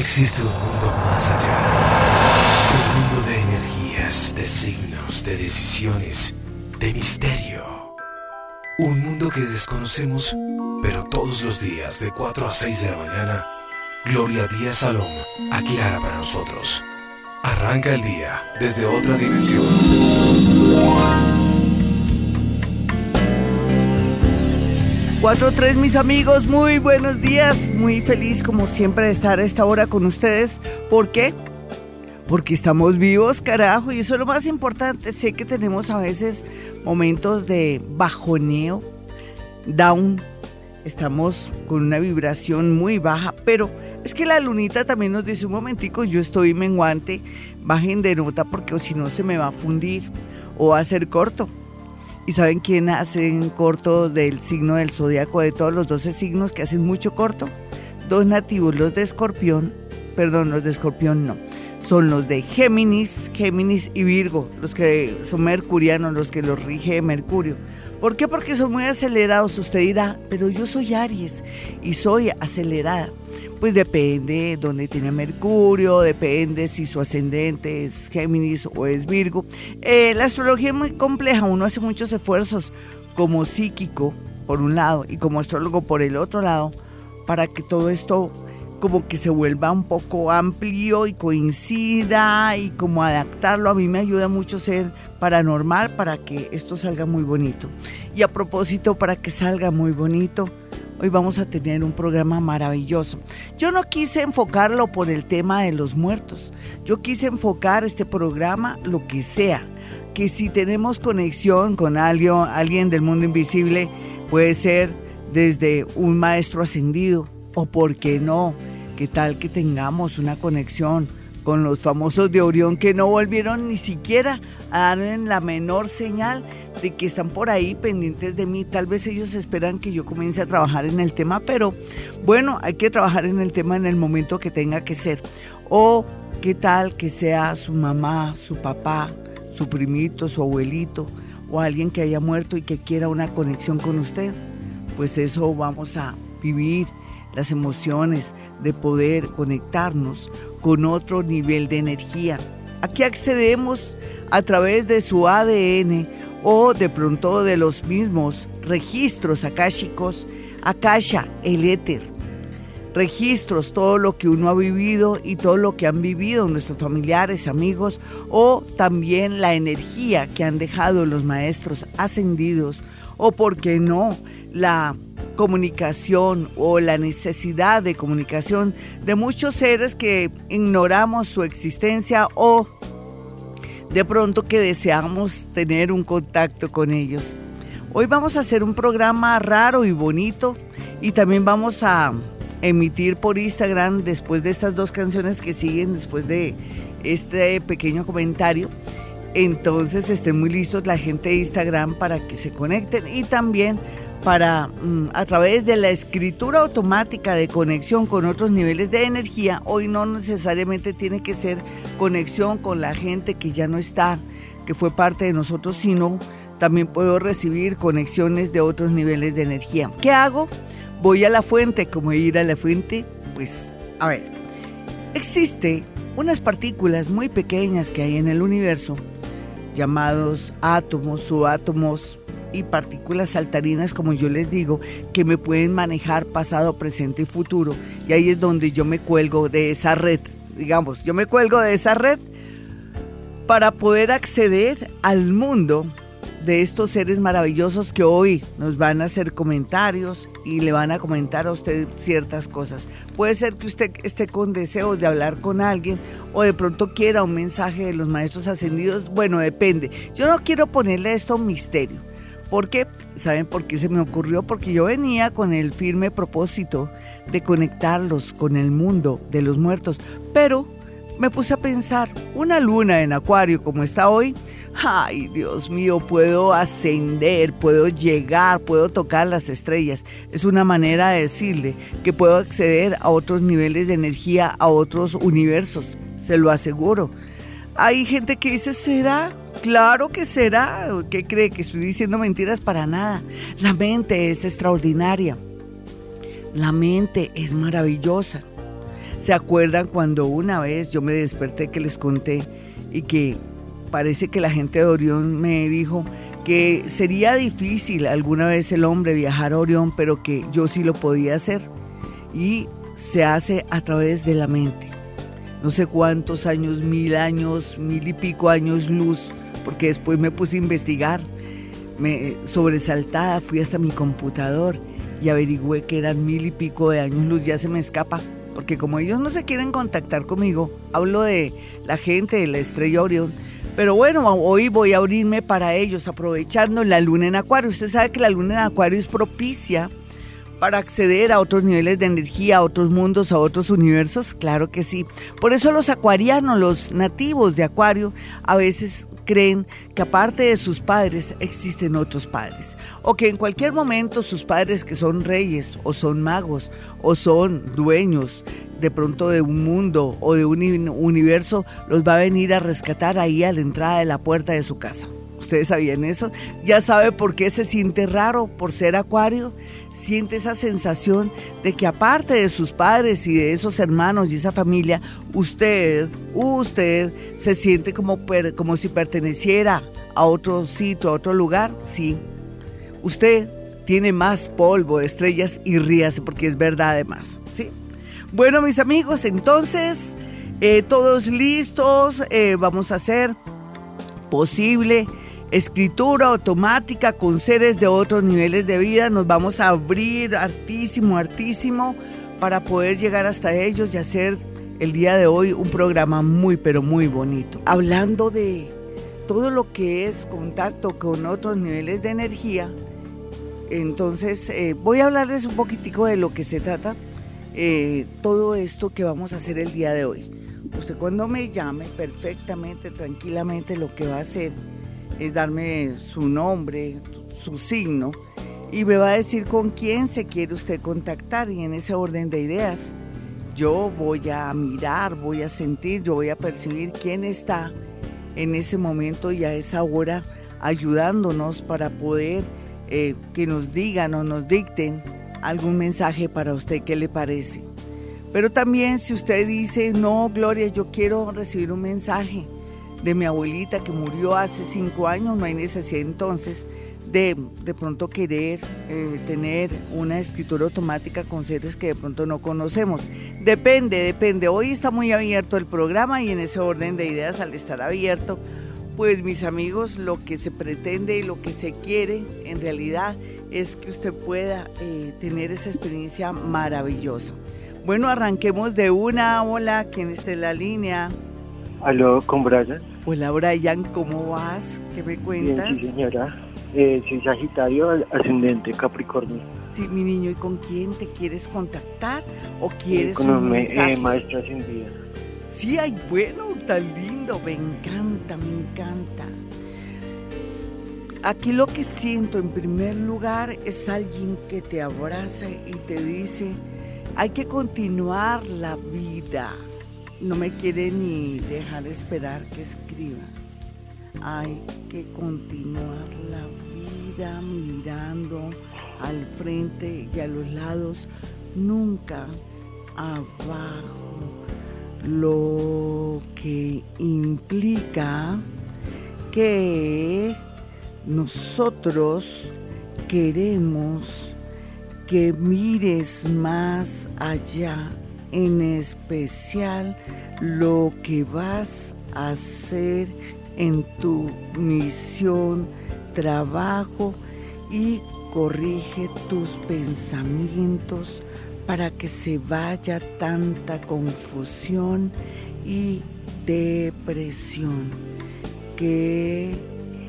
Existe un mundo más allá. Un mundo de energías, de signos, de decisiones, de misterio. Un mundo que desconocemos, pero todos los días de 4 a 6 de la mañana, Gloria Díaz Salón aclara para nosotros. Arranca el día desde otra dimensión. Cuatro tres mis amigos, muy buenos días, muy feliz como siempre de estar a esta hora con ustedes. ¿Por qué? Porque estamos vivos, carajo, y eso es lo más importante. Sé que tenemos a veces momentos de bajoneo, down, estamos con una vibración muy baja, pero es que la lunita también nos dice un momentico, yo estoy menguante, bajen de nota porque si no se me va a fundir o va a ser corto. ¿Y saben quién hacen corto del signo del zodiaco de todos los 12 signos que hacen mucho corto? Dos nativos, los de escorpión, perdón, los de escorpión no, son los de Géminis, Géminis y Virgo, los que son mercurianos, los que los rige Mercurio. ¿Por qué? Porque son muy acelerados. Usted dirá, pero yo soy Aries y soy acelerada. Pues depende dónde tiene Mercurio, depende si su ascendente es Géminis o es Virgo. Eh, la astrología es muy compleja, uno hace muchos esfuerzos como psíquico por un lado y como astrólogo por el otro lado para que todo esto como que se vuelva un poco amplio y coincida y como adaptarlo. A mí me ayuda mucho ser paranormal para que esto salga muy bonito. Y a propósito, para que salga muy bonito, hoy vamos a tener un programa maravilloso. Yo no quise enfocarlo por el tema de los muertos. Yo quise enfocar este programa lo que sea. Que si tenemos conexión con alguien, alguien del mundo invisible, puede ser desde un maestro ascendido o, ¿por qué no? ¿Qué tal que tengamos una conexión con los famosos de Orión que no volvieron ni siquiera a dar la menor señal de que están por ahí pendientes de mí. Tal vez ellos esperan que yo comience a trabajar en el tema, pero bueno, hay que trabajar en el tema en el momento que tenga que ser. O qué tal que sea su mamá, su papá, su primito, su abuelito o alguien que haya muerto y que quiera una conexión con usted. Pues eso vamos a vivir las emociones de poder conectarnos con otro nivel de energía. Aquí accedemos a través de su ADN o de pronto de los mismos registros akáshicos, akasha, el éter, registros, todo lo que uno ha vivido y todo lo que han vivido nuestros familiares, amigos, o también la energía que han dejado los maestros ascendidos, o por qué no, la comunicación o la necesidad de comunicación de muchos seres que ignoramos su existencia o de pronto que deseamos tener un contacto con ellos. Hoy vamos a hacer un programa raro y bonito y también vamos a emitir por Instagram después de estas dos canciones que siguen, después de este pequeño comentario. Entonces estén muy listos la gente de Instagram para que se conecten y también para mm, a través de la escritura automática de conexión con otros niveles de energía, hoy no necesariamente tiene que ser conexión con la gente que ya no está, que fue parte de nosotros, sino también puedo recibir conexiones de otros niveles de energía. ¿Qué hago? Voy a la fuente, como ir a la fuente, pues a ver, existe unas partículas muy pequeñas que hay en el universo llamados átomos, subátomos, y partículas saltarinas, como yo les digo, que me pueden manejar pasado, presente y futuro. Y ahí es donde yo me cuelgo de esa red, digamos, yo me cuelgo de esa red para poder acceder al mundo de estos seres maravillosos que hoy nos van a hacer comentarios y le van a comentar a usted ciertas cosas. Puede ser que usted esté con deseos de hablar con alguien o de pronto quiera un mensaje de los maestros ascendidos. Bueno, depende. Yo no quiero ponerle esto un misterio. ¿Por qué? ¿Saben por qué se me ocurrió? Porque yo venía con el firme propósito de conectarlos con el mundo de los muertos, pero me puse a pensar, una luna en acuario como está hoy, ay Dios mío, puedo ascender, puedo llegar, puedo tocar las estrellas. Es una manera de decirle que puedo acceder a otros niveles de energía, a otros universos, se lo aseguro. Hay gente que dice, ¿será? Claro que será. ¿Qué cree? Que estoy diciendo mentiras para nada. La mente es extraordinaria. La mente es maravillosa. ¿Se acuerdan cuando una vez yo me desperté que les conté y que parece que la gente de Orión me dijo que sería difícil alguna vez el hombre viajar a Orión, pero que yo sí lo podía hacer? Y se hace a través de la mente. No sé cuántos años, mil años, mil y pico años luz, porque después me puse a investigar. Me sobresaltada fui hasta mi computador y averigüé que eran mil y pico de años luz, ya se me escapa, porque como ellos no se quieren contactar conmigo, hablo de la gente de la estrella Orión, pero bueno, hoy voy a abrirme para ellos, aprovechando la luna en Acuario. Usted sabe que la luna en Acuario es propicia para acceder a otros niveles de energía, a otros mundos, a otros universos? Claro que sí. Por eso los acuarianos, los nativos de Acuario, a veces creen que aparte de sus padres existen otros padres o que en cualquier momento sus padres que son reyes o son magos o son dueños de pronto de un mundo o de un universo los va a venir a rescatar ahí a la entrada de la puerta de su casa. ¿Ustedes sabían eso? ¿Ya sabe por qué se siente raro por ser acuario? Siente esa sensación de que aparte de sus padres y de esos hermanos y esa familia, usted, usted se siente como, como si perteneciera a otro sitio, a otro lugar. Sí. Usted tiene más polvo estrellas y ríase porque es verdad además. ¿sí? Bueno, mis amigos, entonces, eh, todos listos, eh, vamos a hacer posible escritura automática con seres de otros niveles de vida. Nos vamos a abrir hartísimo, hartísimo para poder llegar hasta ellos y hacer el día de hoy un programa muy, pero muy bonito. Hablando de todo lo que es contacto con otros niveles de energía, entonces eh, voy a hablarles un poquitico de lo que se trata eh, todo esto que vamos a hacer el día de hoy. Usted cuando me llame perfectamente, tranquilamente, lo que va a hacer es darme su nombre, su signo, y me va a decir con quién se quiere usted contactar y en ese orden de ideas. Yo voy a mirar, voy a sentir, yo voy a percibir quién está en ese momento y a esa hora ayudándonos para poder eh, que nos digan o nos dicten algún mensaje para usted, ¿qué le parece? Pero también si usted dice, no, Gloria, yo quiero recibir un mensaje, de mi abuelita que murió hace cinco años, no hay necesidad entonces de de pronto querer eh, tener una escritura automática con seres que de pronto no conocemos. Depende, depende. Hoy está muy abierto el programa y en ese orden de ideas al estar abierto, pues mis amigos, lo que se pretende y lo que se quiere en realidad es que usted pueda eh, tener esa experiencia maravillosa. Bueno, arranquemos de una. Hola, ¿quién está en la línea? Aló, con Brian. Hola Brian, ¿cómo vas? ¿Qué me cuentas? Bien, sí señora. Eh, soy Sagitario, ascendente Capricornio. Sí, mi niño, ¿y con quién te quieres contactar o quieres con un me, mensaje? eh, maestra ascendida. Sí, ay, bueno, tan lindo, me encanta, me encanta. Aquí lo que siento en primer lugar es alguien que te abraza y te dice, hay que continuar la vida no me quiere ni dejar esperar que escriba. Hay que continuar la vida mirando al frente y a los lados, nunca abajo, lo que implica que nosotros queremos que mires más allá en especial lo que vas a hacer en tu misión, trabajo y corrige tus pensamientos para que se vaya tanta confusión y depresión. ¿Qué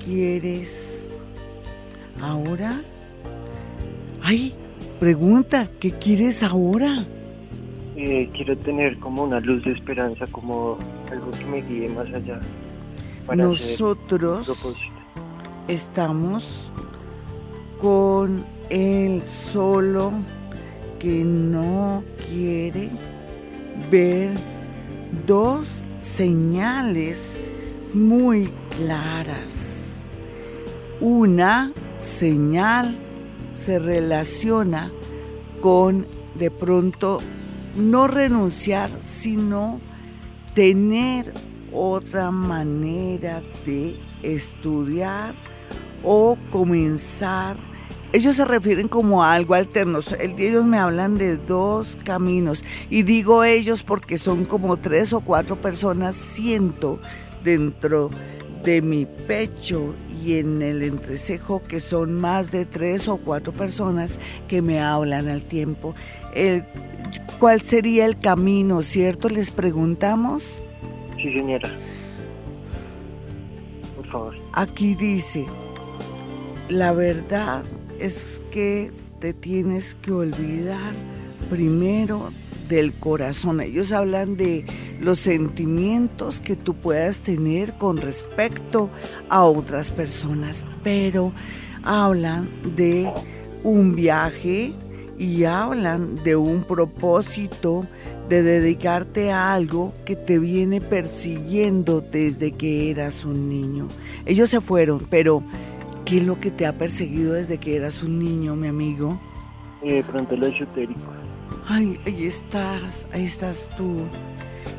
quieres ahora? Ay, pregunta, ¿qué quieres ahora? Eh, quiero tener como una luz de esperanza, como algo que me guíe más allá. para Nosotros estamos con el solo que no quiere ver dos señales muy claras. Una señal se relaciona con de pronto no renunciar, sino tener otra manera de estudiar o comenzar. Ellos se refieren como a algo alterno. Ellos me hablan de dos caminos. Y digo ellos porque son como tres o cuatro personas, siento dentro de mi pecho y en el entrecejo que son más de tres o cuatro personas que me hablan al tiempo. ¿Cuál sería el camino, cierto? Les preguntamos. Sí, señora. Por favor. Aquí dice, la verdad es que te tienes que olvidar primero del corazón. Ellos hablan de los sentimientos que tú puedas tener con respecto a otras personas, pero hablan de un viaje y hablan de un propósito de dedicarte a algo que te viene persiguiendo desde que eras un niño. Ellos se fueron, pero ¿qué es lo que te ha perseguido desde que eras un niño, mi amigo? Eh, pronto lo esotérico. Ay, ahí estás, ahí estás tú.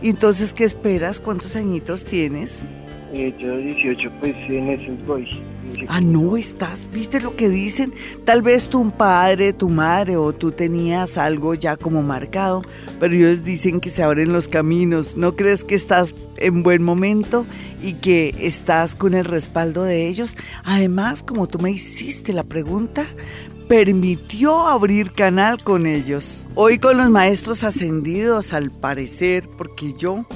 ¿Y entonces qué esperas? ¿Cuántos añitos tienes? Eh, yo 18, pues en ese voy. Ah, no estás, ¿viste lo que dicen? Tal vez tu padre, tu madre o tú tenías algo ya como marcado, pero ellos dicen que se abren los caminos. ¿No crees que estás en buen momento y que estás con el respaldo de ellos? Además, como tú me hiciste la pregunta, permitió abrir canal con ellos. Hoy con los maestros ascendidos, al parecer, porque yo,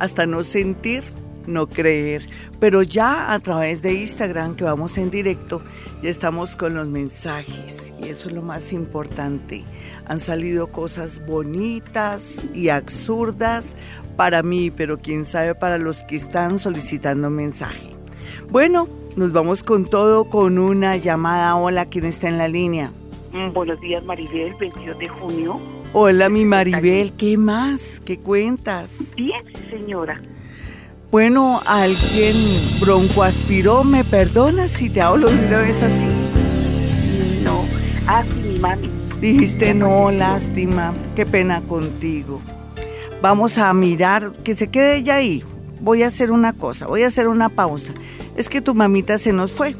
hasta no sentir, no creer. Pero ya a través de Instagram, que vamos en directo, ya estamos con los mensajes. Y eso es lo más importante. Han salido cosas bonitas y absurdas para mí, pero quién sabe para los que están solicitando mensaje. Bueno, nos vamos con todo con una llamada. Hola, ¿quién está en la línea? Mm, buenos días, Maribel, 22 de junio. Hola, mi Maribel, ¿qué más? ¿Qué cuentas? Bien, señora. Bueno, alguien broncoaspiró, ¿me perdonas si te hablo de una vez así? No, ah, sí, mi mami. Dijiste no, lástima, qué pena contigo. Vamos a mirar, que se quede ella ahí. Voy a hacer una cosa, voy a hacer una pausa. Es que tu mamita se nos fue.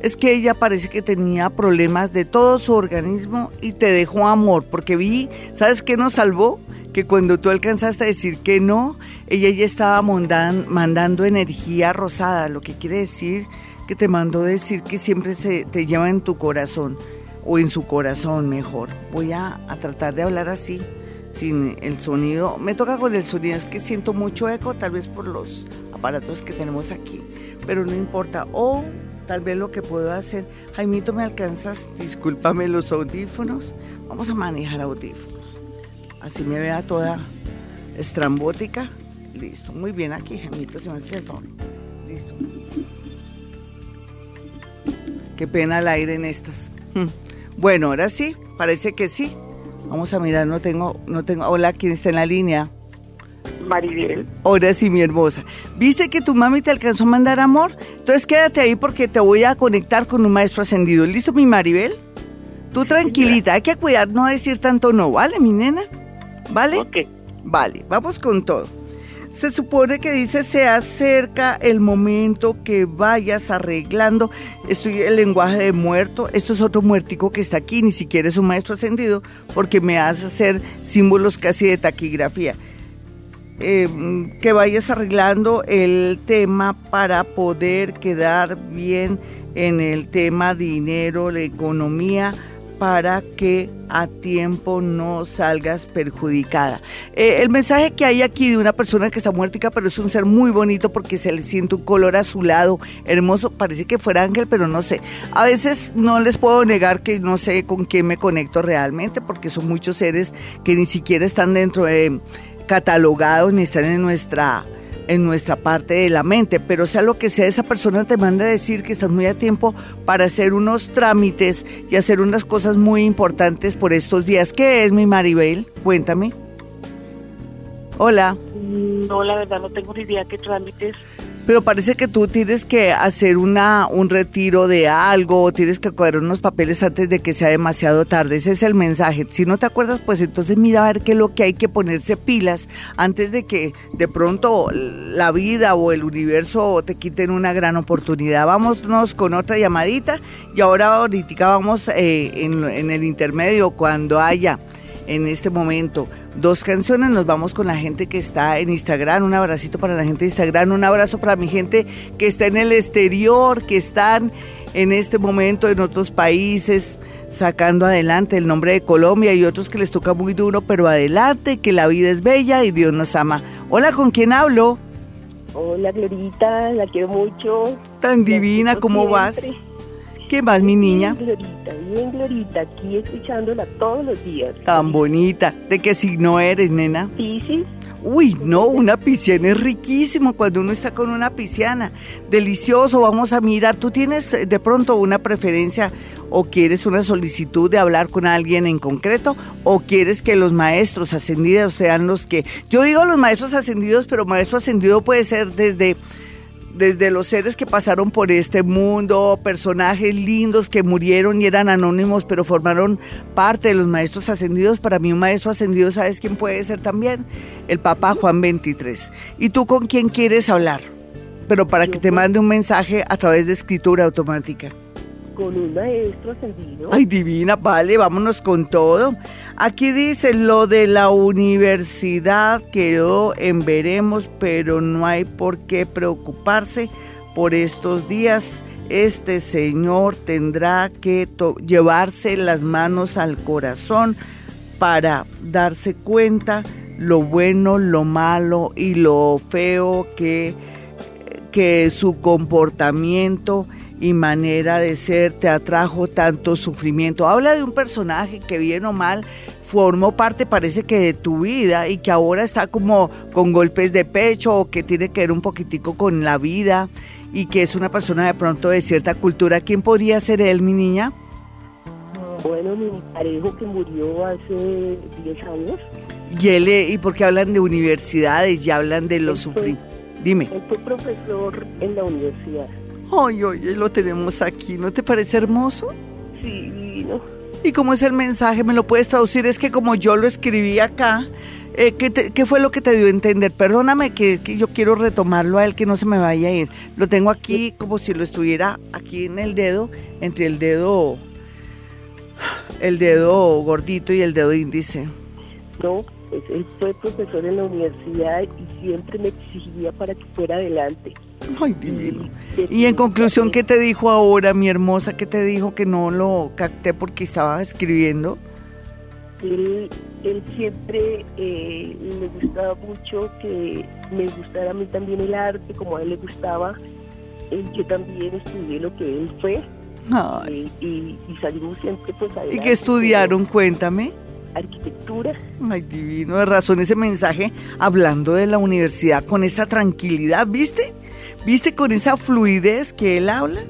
Es que ella parece que tenía problemas de todo su organismo y te dejó amor, porque vi, ¿sabes qué nos salvó? Que cuando tú alcanzaste a decir que no, ella ya estaba mandando energía rosada, lo que quiere decir que te mandó decir que siempre se te lleva en tu corazón, o en su corazón mejor. Voy a, a tratar de hablar así, sin el sonido. Me toca con el sonido, es que siento mucho eco, tal vez por los aparatos que tenemos aquí, pero no importa. O tal vez lo que puedo hacer, Jaimito, ¿me alcanzas? Discúlpame los audífonos. Vamos a manejar audífonos así me vea toda estrambótica. Listo, muy bien aquí, gemito, se me hace el favor. Listo. Qué pena el aire en estas. Hmm. Bueno, ahora sí, parece que sí. Vamos a mirar, no tengo, no tengo. Hola, ¿quién está en la línea? Maribel. Ahora sí, mi hermosa. ¿Viste que tu mami te alcanzó a mandar amor? Entonces quédate ahí porque te voy a conectar con un maestro ascendido. ¿Listo, mi Maribel? Tú tranquilita, hay que cuidar, no decir tanto no, ¿vale, mi nena? ¿Vale? Ok. Vale, vamos con todo. Se supone que dice se acerca el momento que vayas arreglando. Estoy el lenguaje de muerto. Esto es otro muertico que está aquí, ni siquiera es un maestro ascendido, porque me hace hacer símbolos casi de taquigrafía. Em, que vayas arreglando el tema para poder quedar bien en el tema dinero, la economía para que a tiempo no salgas perjudicada. Eh, el mensaje que hay aquí de una persona que está muertica, pero es un ser muy bonito porque se le siente un color azulado, hermoso, parece que fuera ángel, pero no sé. A veces no les puedo negar que no sé con quién me conecto realmente, porque son muchos seres que ni siquiera están dentro de catalogados ni están en nuestra en nuestra parte de la mente, pero sea lo que sea, esa persona te manda a decir que estás muy a tiempo para hacer unos trámites y hacer unas cosas muy importantes por estos días. ¿Qué es mi Maribel? Cuéntame. Hola. No, la verdad no tengo ni idea qué trámites. Pero parece que tú tienes que hacer una, un retiro de algo, o tienes que coger unos papeles antes de que sea demasiado tarde. Ese es el mensaje. Si no te acuerdas, pues entonces mira a ver qué es lo que hay que ponerse pilas antes de que de pronto la vida o el universo te quiten una gran oportunidad. Vámonos con otra llamadita y ahora ahorita vamos eh, en, en el intermedio cuando haya en este momento dos canciones. Nos vamos con la gente que está en Instagram. Un abracito para la gente de Instagram. Un abrazo para mi gente que está en el exterior, que están en este momento en otros países sacando adelante el nombre de Colombia y otros que les toca muy duro, pero adelante, que la vida es bella y Dios nos ama. Hola, ¿con quién hablo? Hola, Glorita, la quiero mucho. Tan divina, ¿cómo vas? ¿Qué más, mi niña? Bien, Glorita, bien, Glorita, aquí escuchándola todos los días. Tan bonita. ¿De qué signo eres, nena? Piscis, Uy, no, una pisciana es riquísimo cuando uno está con una pisciana. Delicioso, vamos a mirar. ¿Tú tienes eh, de pronto una preferencia o quieres una solicitud de hablar con alguien en concreto o quieres que los maestros ascendidos sean los que... Yo digo los maestros ascendidos, pero maestro ascendido puede ser desde desde los seres que pasaron por este mundo, personajes lindos que murieron y eran anónimos, pero formaron parte de los maestros ascendidos. Para mí un maestro ascendido, ¿sabes quién puede ser también? El Papa Juan 23. ¿Y tú con quién quieres hablar? Pero para que te mande un mensaje a través de escritura automática. Con un maestro ascendido. Ay, divina, vale, vámonos con todo. Aquí dice lo de la universidad quedó en veremos, pero no hay por qué preocuparse por estos días. Este señor tendrá que llevarse las manos al corazón para darse cuenta lo bueno, lo malo y lo feo que que su comportamiento y manera de ser te atrajo tanto sufrimiento. Habla de un personaje que bien o mal formó parte, parece que de tu vida y que ahora está como con golpes de pecho o que tiene que ver un poquitico con la vida y que es una persona de pronto de cierta cultura. ¿Quién podría ser él, mi niña? Bueno, mi parejo que murió hace 10 años, Y él, eh, ¿y por qué hablan de universidades y hablan de los sufrimientos? Dime. él fue profesor en la universidad. Ay, oye, lo tenemos aquí, ¿no te parece hermoso? Sí, no. ¿Y cómo es el mensaje? ¿Me lo puedes traducir? Es que como yo lo escribí acá, eh, ¿qué, te- qué fue lo que te dio a entender? Perdóname que, que yo quiero retomarlo a él, que no se me vaya a ir. Lo tengo aquí como si lo estuviera aquí en el dedo, entre el dedo, el dedo gordito y el dedo índice. No, pues él fue profesor en la universidad y siempre me exigía para que fuera adelante. Ay, divino. Y, Y en conclusión, ¿qué te dijo ahora, mi hermosa? ¿Qué te dijo que no lo capté porque estaba escribiendo? Él, él siempre eh, le gustaba mucho que me gustara a mí también el arte, como a él le gustaba. Eh, yo también estudié lo que él fue Ay, eh, y, y salimos siempre pues ¿Y adelante. qué estudiaron? Cuéntame. Arquitectura. Ay, divino, de razón ese mensaje hablando de la universidad con esa tranquilidad, ¿viste? ¿Viste con esa fluidez que él habla?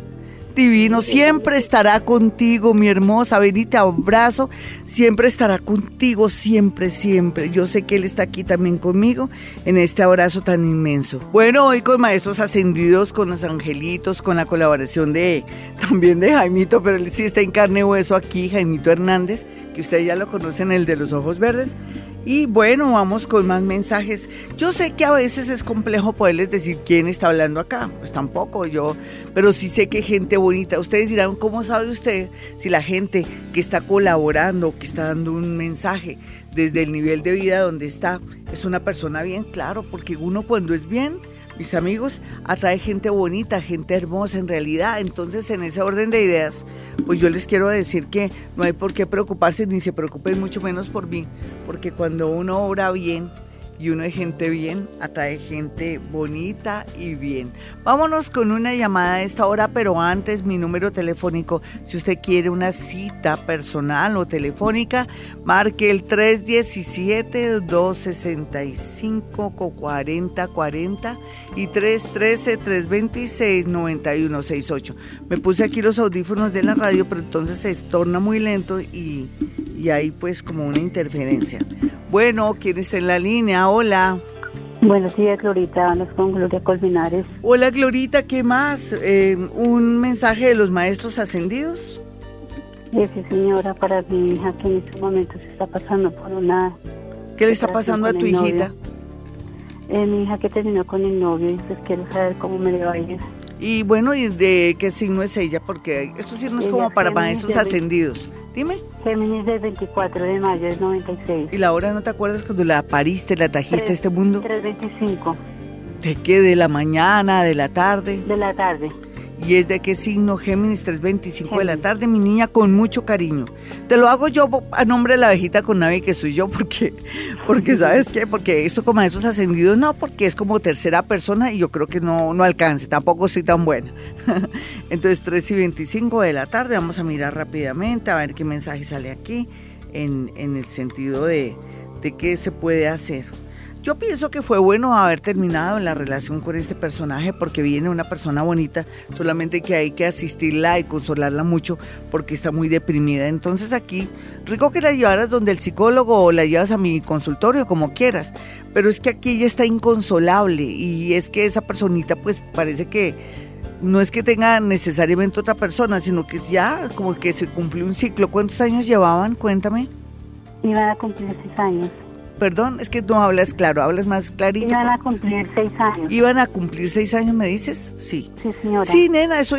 Divino, siempre estará contigo, mi hermosa. Ven y te abrazo. Siempre estará contigo, siempre, siempre. Yo sé que Él está aquí también conmigo en este abrazo tan inmenso. Bueno, hoy con Maestros Ascendidos, con los angelitos, con la colaboración de también de Jaimito, pero él sí está en carne y hueso aquí, Jaimito Hernández, que ustedes ya lo conocen, el de los ojos verdes. Y bueno, vamos con más mensajes. Yo sé que a veces es complejo poderles decir quién está hablando acá, pues tampoco yo, pero sí sé que gente bonita. Ustedes dirán, ¿cómo sabe usted si la gente que está colaborando, que está dando un mensaje desde el nivel de vida donde está, es una persona bien? Claro, porque uno cuando es bien, mis amigos, atrae gente bonita, gente hermosa en realidad. Entonces, en ese orden de ideas, pues yo les quiero decir que no hay por qué preocuparse, ni se preocupen mucho menos por mí, porque cuando uno obra bien y uno es gente bien, atrae gente bonita y bien. Vámonos con una llamada a esta hora, pero antes mi número telefónico, si usted quiere una cita personal o telefónica, marque el 317-265-4040 y 313-326-9168. Me puse aquí los audífonos de la radio, pero entonces se torna muy lento y, y hay pues como una interferencia. Bueno, ¿quién está en la línea? Hola. Buenos días, Glorita. Hablas con Gloria Colmenares. Hola, Glorita. ¿Qué más? Eh, ¿Un mensaje de los maestros ascendidos? Sí, señora, para mi hija que en estos momentos está pasando por una... ¿Qué le está pasando a tu hijita? Eh, mi hija que terminó con el novio y pues quiero saber cómo me le va a ir. Y bueno, ¿y de qué signo es ella? Porque esto sí no es como para maestros ascendidos. Dime. Géminis del 24 de mayo del 96. ¿Y la hora no te acuerdas cuando la pariste, la trajiste a este mundo? 3.25. ¿De qué? ¿De la mañana, de la tarde? De la tarde. ¿Y es de qué signo? Géminis 325 de la tarde, mi niña, con mucho cariño. Te lo hago yo a nombre de la abejita con nave que soy yo, porque, porque ¿sabes qué? Porque esto como esos ascendidos, no, porque es como tercera persona y yo creo que no, no alcance, tampoco soy tan buena. Entonces, 3 y 25 de la tarde, vamos a mirar rápidamente, a ver qué mensaje sale aquí, en, en el sentido de, de qué se puede hacer. Yo pienso que fue bueno haber terminado la relación con este personaje porque viene una persona bonita, solamente que hay que asistirla y consolarla mucho porque está muy deprimida. Entonces aquí, rico que la llevaras donde el psicólogo o la llevas a mi consultorio, como quieras, pero es que aquí ella está inconsolable y es que esa personita pues parece que no es que tenga necesariamente otra persona, sino que ya como que se cumplió un ciclo. ¿Cuántos años llevaban? Cuéntame. Iban a cumplir seis años. Perdón, es que no hablas claro, hablas más clarito. Iban a cumplir seis años. ¿Iban a cumplir seis años, me dices? Sí. Sí, señora. Sí, nena, eso,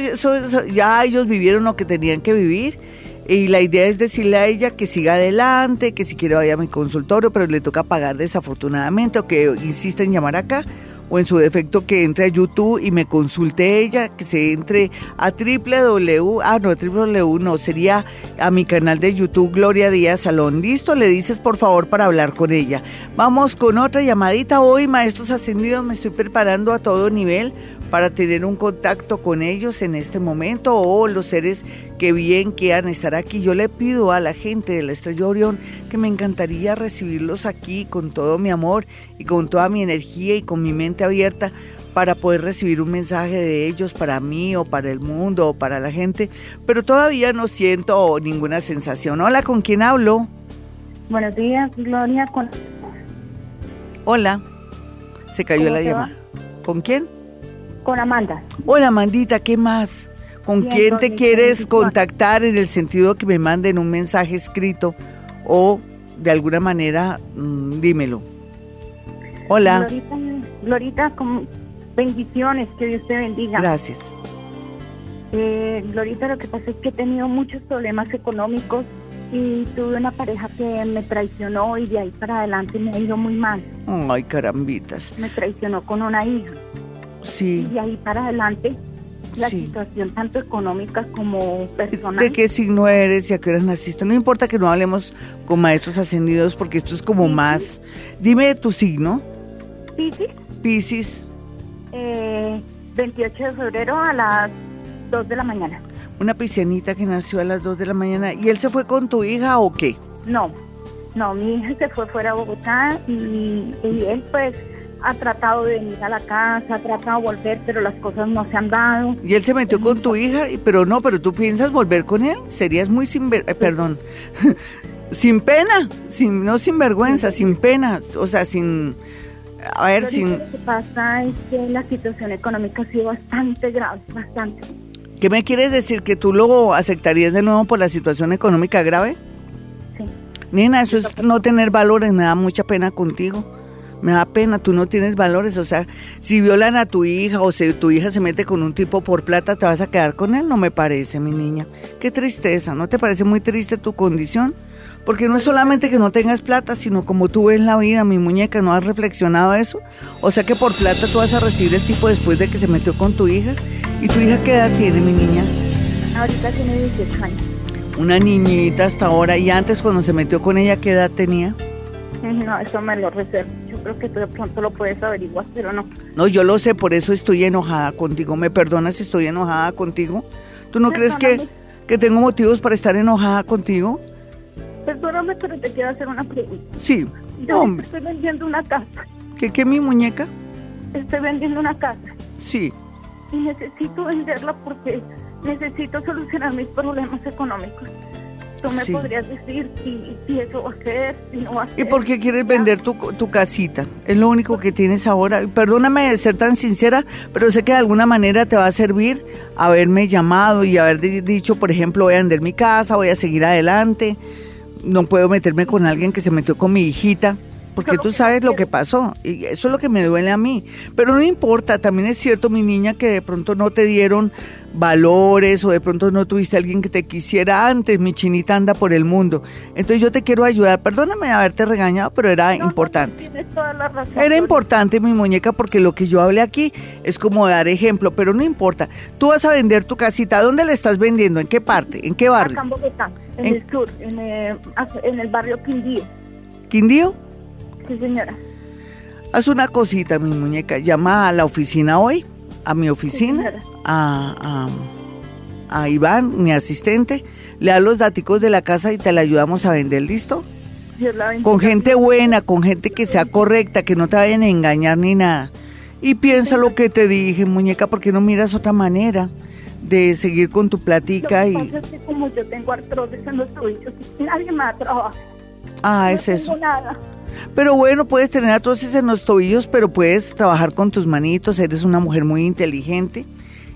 ya ellos vivieron lo que tenían que vivir. Y la idea es decirle a ella que siga adelante, que si quiere vaya a mi consultorio, pero le toca pagar desafortunadamente o que insista en llamar acá o en su defecto que entre a YouTube y me consulte ella, que se entre a www, ah no, www no, sería a mi canal de YouTube Gloria Díaz Salón. Listo, le dices por favor para hablar con ella. Vamos con otra llamadita hoy, maestros ascendidos, me estoy preparando a todo nivel para tener un contacto con ellos en este momento o los seres que bien quieran estar aquí. Yo le pido a la gente de la Estrella Orión que me encantaría recibirlos aquí con todo mi amor y con toda mi energía y con mi mente abierta para poder recibir un mensaje de ellos para mí o para el mundo o para la gente, pero todavía no siento ninguna sensación. Hola, ¿con quién hablo? Buenos días, Gloria. Con... Hola, se cayó la llamada. ¿Con quién? Con Amanda. Hola, Amandita, ¿qué más? ¿Con quién te quieres contactar en el sentido que me manden un mensaje escrito o de alguna manera, mm, dímelo? Hola. Glorita, con bendiciones, que Dios te bendiga. Gracias. Eh, Glorita, lo que pasa es que he tenido muchos problemas económicos y tuve una pareja que me traicionó y de ahí para adelante me ha ido muy mal. Ay, carambitas. Me traicionó con una hija. Sí. Y ahí para adelante, la situación tanto económica como personal. ¿De qué signo eres y a qué hora naciste? No importa que no hablemos con maestros ascendidos porque esto es como más... Dime tu signo. Piscis. Piscis. Eh, 28 de febrero a las 2 de la mañana. Una piscianita que nació a las 2 de la mañana. ¿Y él se fue con tu hija o qué? No, no, mi hija se fue fuera a Bogotá y, y él pues ha tratado de venir a la casa, ha tratado de volver, pero las cosas no se han dado. Y él se metió con tu hija, pero no, pero tú piensas volver con él, serías muy sin, ver, eh, perdón, sin pena, sin, no sin vergüenza, sin pena, o sea, sin, a ver, sin... Lo que pasa es que la situación económica ha sido bastante grave, bastante. ¿Qué me quieres decir? ¿Que tú lo aceptarías de nuevo por la situación económica grave? Sí. Nena, eso es no tener valores, me da mucha pena contigo me da pena, tú no tienes valores, o sea, si violan a tu hija o si tu hija se mete con un tipo por plata, ¿te vas a quedar con él? No me parece, mi niña. Qué tristeza, ¿no te parece muy triste tu condición? Porque no es solamente que no tengas plata, sino como tú ves la vida, mi muñeca, ¿no has reflexionado eso? O sea que por plata tú vas a recibir el tipo después de que se metió con tu hija. ¿Y tu hija qué edad tiene, mi niña? Ahorita tiene 18 años. Una niñita hasta ahora. ¿Y antes cuando se metió con ella qué edad tenía? No, eso me lo reservo creo que tú de pronto lo puedes averiguar, pero no. No, yo lo sé, por eso estoy enojada contigo. ¿Me perdonas si estoy enojada contigo? ¿Tú no crees que, que tengo motivos para estar enojada contigo? Perdóname, pero te quiero hacer una pregunta. Sí. Yo estoy vendiendo una casa. ¿Qué, qué, mi muñeca? Estoy vendiendo una casa. Sí. Y necesito venderla porque necesito solucionar mis problemas económicos. Tú me Sí. podrías decir si, si eso va a ser, si no va a ser. ¿Y por qué quieres vender tu, tu casita? Es lo único que tienes ahora. Perdóname de ser tan sincera, pero sé que de alguna manera te va a servir haberme llamado y haber di- dicho, por ejemplo, voy a vender mi casa, voy a seguir adelante. No puedo meterme con alguien que se metió con mi hijita. Porque tú sabes no lo que pasó y eso es lo que me duele a mí. Pero no importa, también es cierto, mi niña, que de pronto no te dieron valores o de pronto no tuviste alguien que te quisiera antes. Mi chinita anda por el mundo. Entonces yo te quiero ayudar. Perdóname de haberte regañado, pero era No, no, importante. Tienes toda la razón. Era importante, mi muñeca, porque lo que yo hablé aquí es como dar ejemplo, pero no importa. Tú vas a vender tu casita. ¿Dónde la estás vendiendo? ¿En qué parte? ¿En qué barrio? Acá en Bogotá, en, En- el sur, en, eh, en el barrio Quindío. ¿Quindío? Sí, señora. Haz una cosita, mi muñeca. Llama a la oficina hoy, a mi oficina, a, a, a Iván, mi asistente. Le da los daticos de la casa y te la ayudamos a vender, ¿listo? Con gente buena, con gente que sea correcta, que no te vayan a engañar ni nada. Y piensa lo que te dije, muñeca, porque no miras otra manera de seguir con tu Lo platica que y... pasa es que como yo tengo artrosis en los tobillos, nadie me da trabajo. Ah, no es eso. nada. Pero bueno, puedes tener artrosis en los tobillos, pero puedes trabajar con tus manitos, eres una mujer muy inteligente.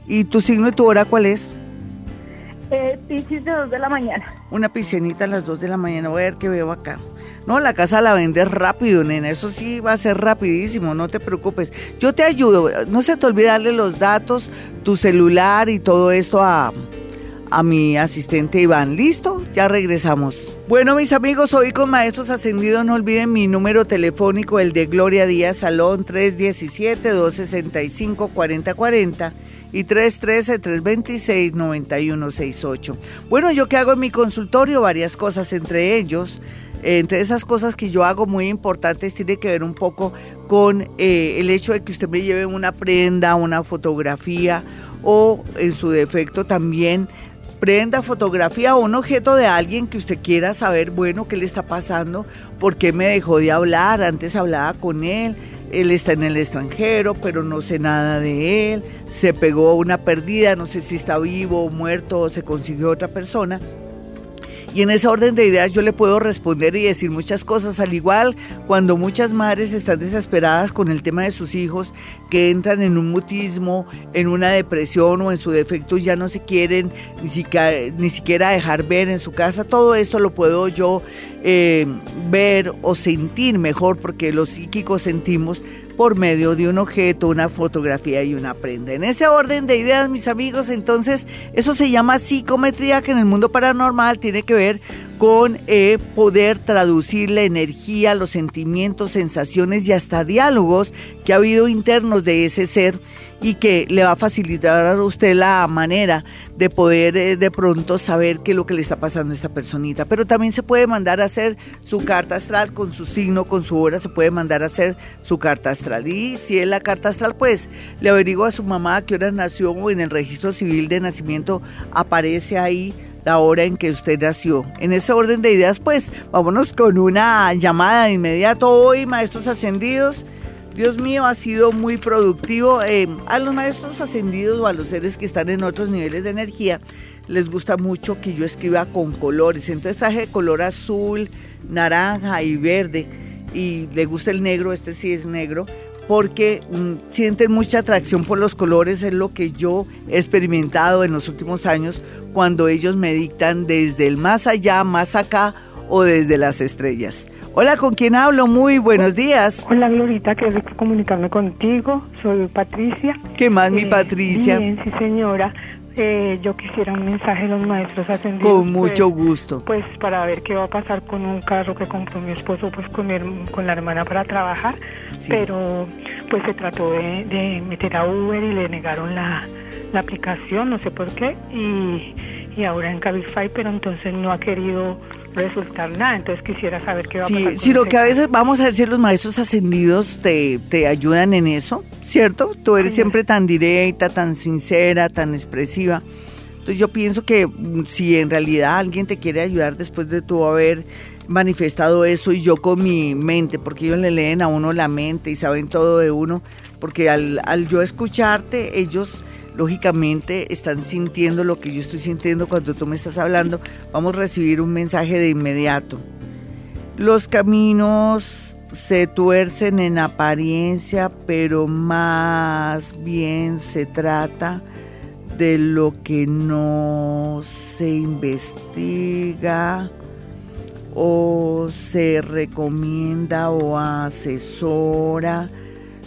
¿Y tu signo y tu hora cuál es? Eh, Piscis de 2 de la mañana. Una piscianita a las 2 de la mañana, voy a ver qué veo acá. No, la casa la vendes rápido, nena, eso sí va a ser rapidísimo, no te preocupes. Yo te ayudo, no se te olvide darle los datos, tu celular y todo esto a, a mi asistente Iván. ¿Listo? Ya regresamos. Bueno, mis amigos, hoy con Maestros Ascendidos, no olviden mi número telefónico, el de Gloria Díaz Salón 317-265-4040 y 313-326-9168. Bueno, ¿yo qué hago en mi consultorio? Varias cosas, entre ellos, entre esas cosas que yo hago muy importantes, tiene que ver un poco con eh, el hecho de que usted me lleve una prenda, una fotografía o en su defecto también prenda, fotografía o un objeto de alguien que usted quiera saber, bueno, qué le está pasando, por qué me dejó de hablar, antes hablaba con él, él está en el extranjero, pero no sé nada de él, se pegó una perdida, no sé si está vivo o muerto o se consiguió otra persona. Y en ese orden de ideas yo le puedo responder y decir muchas cosas, al igual cuando muchas madres están desesperadas con el tema de sus hijos, que entran en un mutismo, en una depresión o en su defecto ya no se quieren ni siquiera, ni siquiera dejar ver en su casa, todo esto lo puedo yo eh, ver o sentir mejor porque los psíquicos sentimos por medio de un objeto, una fotografía y una prenda. En ese orden de ideas, mis amigos, entonces eso se llama psicometría, que en el mundo paranormal tiene que ver con eh, poder traducir la energía, los sentimientos, sensaciones y hasta diálogos que ha habido internos de ese ser y que le va a facilitar a usted la manera de poder eh, de pronto saber qué es lo que le está pasando a esta personita. Pero también se puede mandar a hacer su carta astral con su signo, con su hora, se puede mandar a hacer su carta astral. Y si es la carta astral, pues le averigua a su mamá a qué hora nació o en el registro civil de nacimiento aparece ahí la hora en que usted nació. En ese orden de ideas, pues vámonos con una llamada de inmediato hoy, maestros ascendidos. Dios mío, ha sido muy productivo. Eh, a los maestros ascendidos o a los seres que están en otros niveles de energía les gusta mucho que yo escriba con colores. Entonces traje color azul, naranja y verde. Y le gusta el negro, este sí es negro, porque mm, sienten mucha atracción por los colores, es lo que yo he experimentado en los últimos años cuando ellos me dictan desde el más allá, más acá o desde las estrellas. Hola, ¿con quién hablo? Muy buenos días. Hola Glorita, qué rico comunicarme contigo. Soy Patricia. ¿Qué más, mi Eh, Patricia? Bien, sí señora. Eh, yo quisiera un mensaje de los maestros ascendidos. Con mucho pues, gusto. Pues para ver qué va a pasar con un carro que compró mi esposo, pues con, mi con la hermana para trabajar. Sí. Pero pues se trató de, de meter a Uber y le negaron la, la aplicación, no sé por qué. Y, y ahora en Cabify, pero entonces no ha querido resultar nada. Entonces quisiera saber qué va a pasar. Sí, sino que a veces vamos a ver si los maestros ascendidos te, te ayudan en eso, ¿cierto? Tú eres Ay, siempre tan directa, tan sincera, tan expresiva. Entonces yo pienso que mm, si en realidad alguien te quiere ayudar después de tú haber manifestado eso y yo con mi mente, porque ellos le leen a uno la mente y saben todo de uno, porque al, al yo escucharte, ellos lógicamente están sintiendo lo que yo estoy sintiendo cuando tú me estás hablando, vamos a recibir un mensaje de inmediato. Los caminos se tuercen en apariencia, pero más bien se trata de lo que no se investiga o se recomienda o asesora.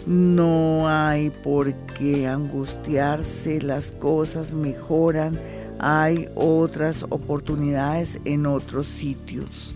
No hay por qué angustiarse, las cosas mejoran, hay otras oportunidades en otros sitios.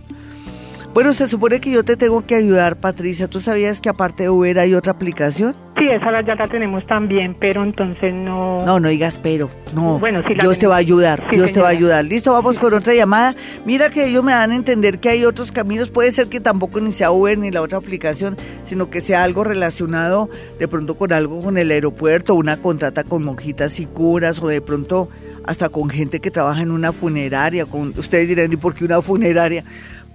Bueno, se supone que yo te tengo que ayudar, Patricia. ¿Tú sabías que aparte de Uber hay otra aplicación? Sí, esa ya la tenemos también, pero entonces no... No, no digas pero, no. Bueno, sí la Dios te va a ayudar, Sí, Dios te va a ayudar. Listo, vamos con otra llamada. Mira que ellos me dan a entender que hay otros caminos. Puede ser que tampoco ni sea Uber ni la otra aplicación, sino que sea algo relacionado de pronto con algo con el aeropuerto, una contrata con monjitas y curas o de pronto hasta con gente que trabaja en una funeraria. Con, ustedes dirán, ¿y por qué una funeraria?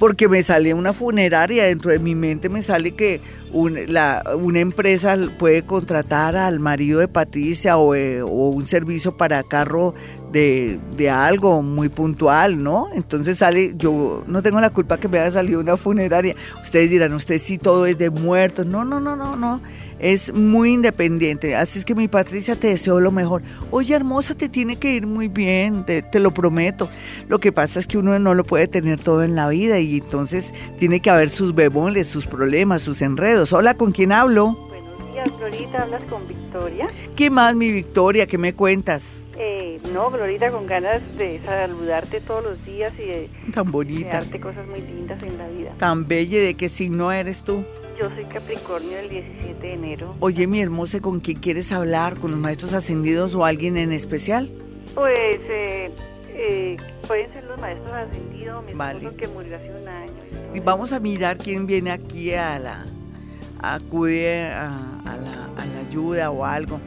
Porque me sale una funeraria, dentro de mi mente me sale que un- la- una empresa puede contratar al marido de Patricia o, eh, o un servicio para carro de, de algo muy puntual, ¿no? Entonces sale, yo no tengo la culpa que me haya salido una funeraria. Ustedes dirán, usted sí todo es de muertos. No, no, no, no, no. Es muy independiente. Así es que mi Patricia te deseo lo mejor. Oye, hermosa, te tiene que ir muy bien, te, te lo prometo. Lo que pasa es que uno no lo puede tener todo en la vida y entonces tiene que haber sus bemoles, sus problemas, sus enredos. Hola, ¿con quién hablo? Buenos días, Glorita, hablas con Victoria. ¿Qué más, mi Victoria? ¿Qué me cuentas? Eh, no, Glorita, con ganas de saludarte todos los días y de, Tan de darte cosas muy lindas en la vida. tan bella. ¿De qué signo eres tú? Yo soy Capricornio del 17 de enero. Oye, mi hermosa, ¿con quién quieres hablar? ¿Con los maestros ascendidos o alguien en especial? Pues eh, eh, pueden ser los maestros ascendidos, mi Vale. que murió hace un año. y vamos a mirar quién viene aquí a la acude a, a la, a la ayuda o algo.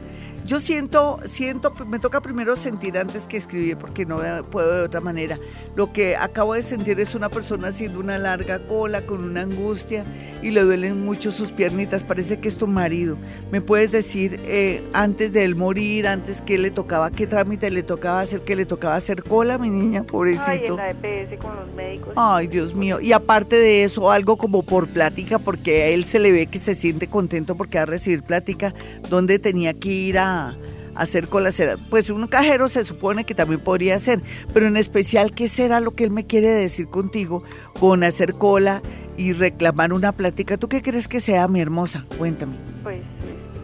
Yo siento, siento, me toca primero sentir antes que escribir porque no puedo de otra manera. Lo que acabo de sentir es una persona haciendo una larga cola con una angustia y le duelen mucho sus piernitas. Parece que es tu marido. ¿Me puedes decir eh, antes de él morir, antes que le tocaba, qué trámite le tocaba hacer, que le tocaba hacer cola, mi niña, Ay, pobrecito? en la EPS con los médicos. Ay, Dios mío. Y aparte de eso, algo como por plática, porque a él se le ve que se siente contento porque va a recibir plática, donde tenía que ir a, a hacer cola. Será- Pues un cajero se supone que también podría hacer, pero en especial, ¿qué será lo que él me quiere decir contigo con hacer cola y reclamar una plática? ¿Tú qué crees que sea, mi hermosa? Cuéntame. Pues,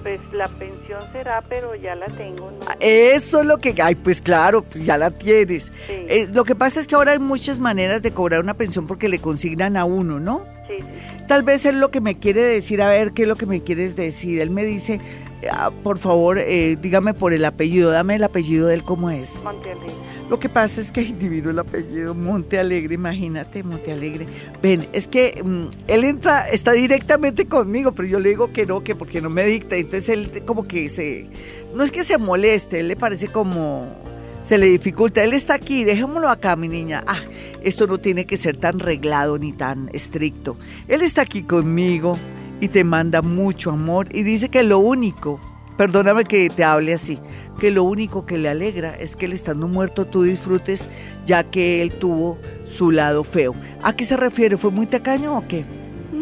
pues la pensión será, pero ya la tengo, ¿no? Eso es lo que... Ay, pues claro, pues ya la tienes. Sí, Eh, lo que pasa es que ahora hay muchas maneras de cobrar una pensión porque le consignan a uno, ¿no? sí, sí. Tal vez él lo que me quiere decir, a ver, ¿qué es lo que me quieres decir? Él me dice, ah, por favor, eh, dígame por el apellido, dame el apellido de él cómo es. Montealegre. Lo que pasa es que ay, divino el apellido, Monte Alegre, imagínate, Monte Alegre. Ven, es que mm, él entra, está directamente conmigo, pero yo le digo que no, que porque no me dicta. Entonces él como que se, no es que se moleste, él le parece como, se le dificulta. Él está aquí, dejémoslo acá, mi niña. Ah, esto no tiene que ser tan reglado ni tan estricto. Él está aquí conmigo y te manda mucho amor y dice que lo único, perdóname que te hable así, que lo único que le alegra es que él estando muerto tú disfrutes ya que él tuvo su lado feo. ¿A qué se refiere? ¿Fue muy tacaño o qué?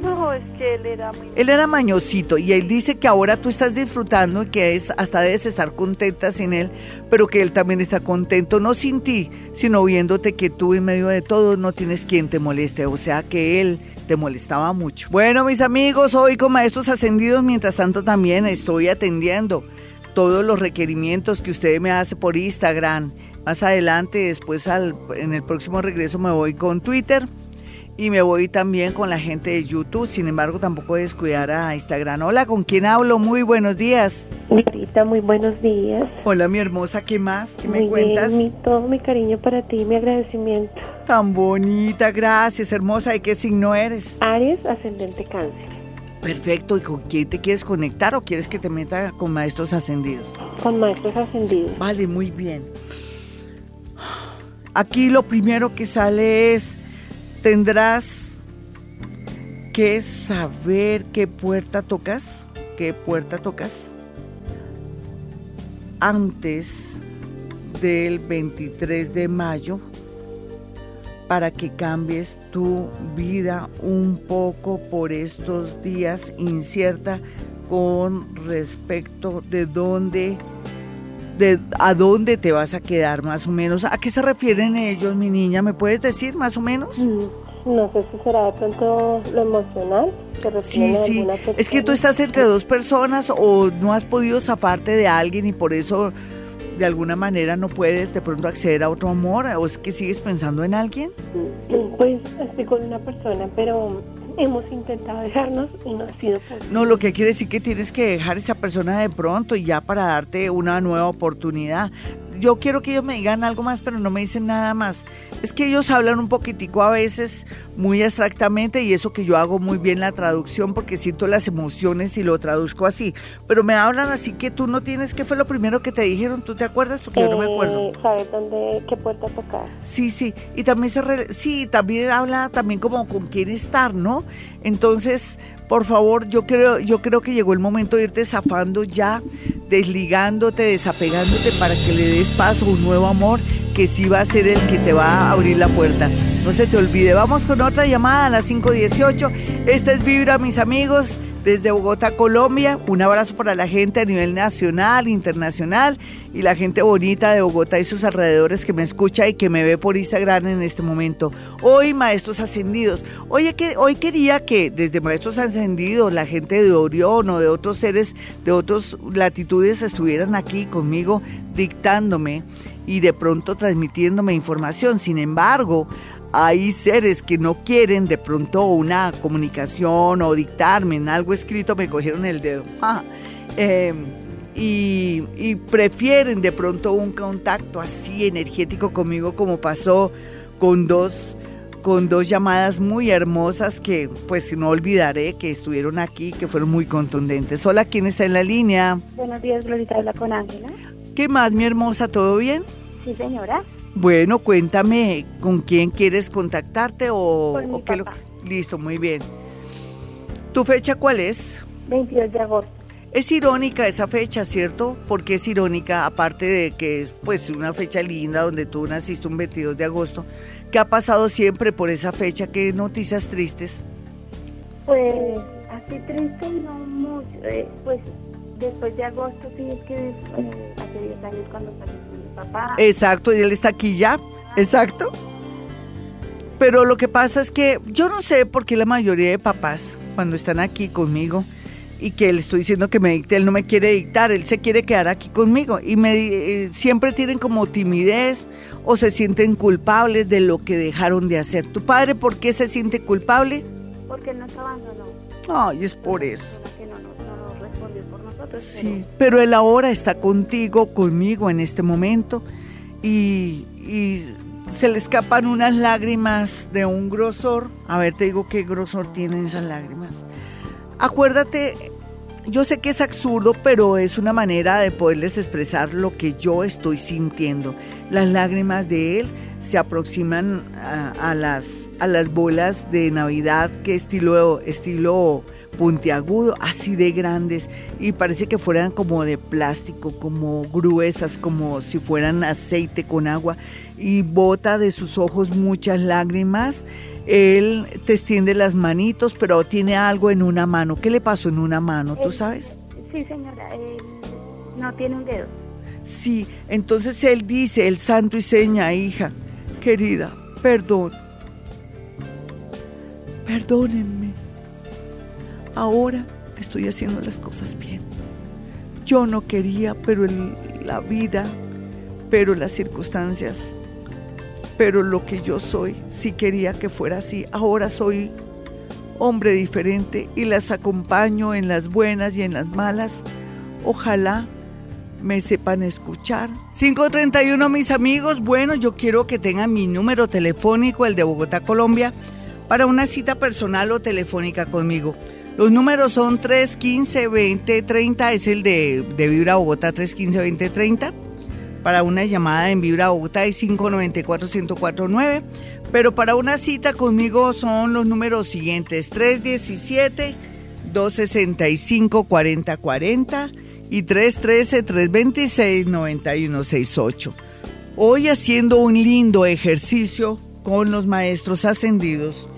No, es que él era muy... Él era mañosito y él dice que ahora tú estás disfrutando y que es, hasta debes estar contenta sin él, pero que él también está contento, no sin ti, sino viéndote que tú en medio de todo no tienes quien te moleste, o sea que él te molestaba mucho. Bueno, mis amigos, hoy con Maestros Ascendidos, mientras tanto también estoy atendiendo todos los requerimientos que usted me hace por Instagram. Más adelante, después al, en el próximo regreso me voy con Twitter y me voy también con la gente de YouTube. Sin embargo, tampoco descuidar a Instagram. Hola, ¿con quién hablo? Muy buenos días. Glorita, muy buenos días. Hola, mi hermosa, ¿qué más? ¿Qué me cuentas? bien, mi- todo mi cariño para ti, mi agradecimiento. Tan bonita, gracias, hermosa. ¿De qué signo eres? Aries, ascendente cáncer. Perfecto. ¿Y con quién te quieres conectar o quieres que te meta con maestros ascendidos? Con maestros ascendidos. Vale, muy bien. Aquí lo primero que sale es, tendrás que saber qué puerta tocas, qué puerta tocas. antes del 23 de mayo para que cambies tu vida un poco por estos días incierta con respecto de dónde de a dónde te vas a quedar más o menos. ¿A qué se refieren ellos, mi niña? ¿Me puedes decir más o menos? Mm, No sé si será de pronto lo emocional. ¿Se refieren Sí, sí. Es que tú estás entre dos personas o no has podido zafarte de alguien y por eso de alguna manera no puedes de pronto acceder a otro amor o es que sigues pensando en alguien. Pues estoy con una persona, pero hemos intentado dejarnos y no ha sido posible. No, lo que quiere decir que tienes que dejar esa persona de pronto y ya para darte una nueva oportunidad. Yo quiero que ellos me digan algo más, pero no me dicen nada más. Es que ellos hablan un poquitico a veces muy abstractamente y eso que yo hago muy bien la traducción porque siento las emociones y lo traduzco así. Pero me hablan así que tú no tienes, ¿qué fue lo primero que te dijeron? ¿Tú te acuerdas? Porque yo no me acuerdo. Eh, ¿Sabes dónde, qué puerta tocar? Sí, sí, y también se re- sí, también habla también como con quién estar, ¿no? Entonces, por favor, yo creo yo creo que llegó el momento de irte zafando ya, desligándote, desapegándote para que le des paso a un nuevo amor que sí va a ser el que te va a abrir la puerta. No se te olvide. Vamos con otra llamada a las 518. Esta es Vibra, mis amigos desde Bogotá, Colombia. Un abrazo para la gente a nivel nacional, internacional y la gente bonita de Bogotá y sus alrededores que me escucha y que me ve por Instagram en este momento. Hoy, Maestros Ascendidos. Que hoy quería que desde Maestros Ascendidos la gente de Orión o de otros seres de otras latitudes estuvieran aquí conmigo dictándome y de pronto transmitiéndome información. Sin embargo, hay seres que no quieren de pronto una comunicación o dictarme en algo escrito, me cogieron el dedo. Ah, eh, y, y prefieren de pronto un contacto así energético conmigo como pasó con dos con dos llamadas muy hermosas que pues no olvidaré que estuvieron aquí, que fueron muy contundentes. Hola, ¿quién está en la línea? Buenos días, Glorita, habla con Ángela. ¿Qué más, mi hermosa? ¿Todo bien? Sí, señora. Bueno, cuéntame con quién quieres contactarte o, Con mi o qué lo- papá. Listo, muy bien. ¿Tu fecha cuál es? 22 de agosto. Es irónica esa fecha, ¿cierto? Porque es irónica, aparte de que es pues una fecha linda donde tú naciste un 22 de agosto. ¿Qué ha pasado siempre por esa fecha? ¿Qué noticias tristes? Pues así triste y no mucho. eh, pues después de agosto, sí, es que eh, hace 10 años cuando falleció papá. Exacto, y él está aquí ya. Exacto. Pero lo que pasa es que yo no sé por qué la mayoría de papás, cuando están aquí conmigo y que le estoy diciendo que me dicte, él no me quiere dictar, él se quiere quedar aquí conmigo y me eh, siempre tienen como timidez o se sienten culpables de lo que dejaron de hacer. ¿Tu padre por qué se siente culpable? Porque nos abandonó. Ay, es por eso. Sí, pero él ahora está contigo, conmigo en este momento y, y se le escapan unas lágrimas de un grosor. A ver, te digo qué grosor tienen esas lágrimas. Acuérdate, yo sé que es absurdo, pero es una manera de poderles expresar lo que yo estoy sintiendo. Las lágrimas de él se aproximan a, a las, a las bolas de Navidad que estilo, estilo puntiagudo, así de grandes, y parece que fueran como de plástico, como gruesas, como si fueran aceite con agua, y bota de sus ojos muchas lágrimas. Él te extiende las manitos, pero tiene algo en una mano. ¿Qué le pasó en una mano? ¿Tú Él- sabes? Sí, señora, él no tiene un dedo. Sí, entonces él dice, el santo y seña, hija, querida, perdón. Perdónenme. Ahora estoy haciendo las cosas bien. Yo no quería, pero el- la vida, pero las circunstancias, pero lo que yo soy, sí quería que fuera así. Ahora soy hombre diferente y las acompaño en las buenas y en las malas. Ojalá me sepan escuchar. 531 mis amigos, bueno, yo quiero que tengan mi número telefónico, el de Bogotá, Colombia, para una cita personal o telefónica conmigo. Los números son 315-2030, es el de, de Vibra Bogotá 315-2030. Para una llamada en Vibra Bogotá es 594-1049. Pero para una cita conmigo son los números siguientes, 317 265-4040 y 313-326-9168. Hoy haciendo un lindo ejercicio con los maestros ascendidos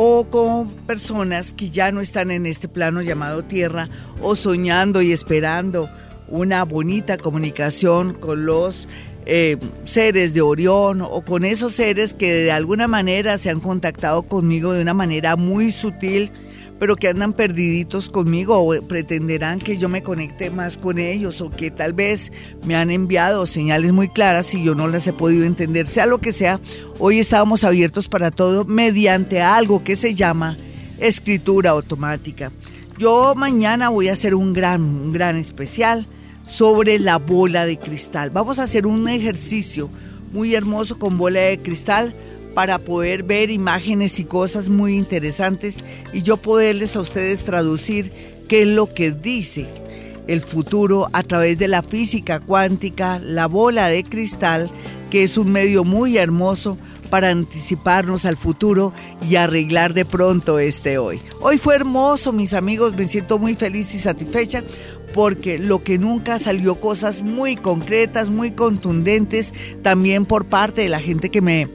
o con personas que ya no están en este plano llamado tierra o soñando y esperando una bonita comunicación con los eh, seres de Orión o con esos seres que de alguna manera se han contactado conmigo de una manera muy sutil pero que andan perdiditos conmigo o pretenderán que yo me conecte más con ellos o que tal vez me han enviado señales muy claras y yo no las he podido entender. Sea lo que sea, hoy estábamos abiertos para todo mediante algo que se llama escritura automática. Yo mañana voy a hacer un gran, un gran especial sobre la bola de cristal. Vamos a hacer un ejercicio muy hermoso con bola de cristal para poder ver imágenes y cosas muy interesantes y yo poderles a ustedes traducir qué es lo que dice el futuro a través de la física cuántica, la bola de cristal, que es un medio muy hermoso para anticiparnos al futuro y arreglar de pronto este hoy. Hoy fue hermoso, mis amigos, me siento muy feliz y satisfecha porque lo que nunca salió cosas muy concretas, muy contundentes, también por parte de la gente que me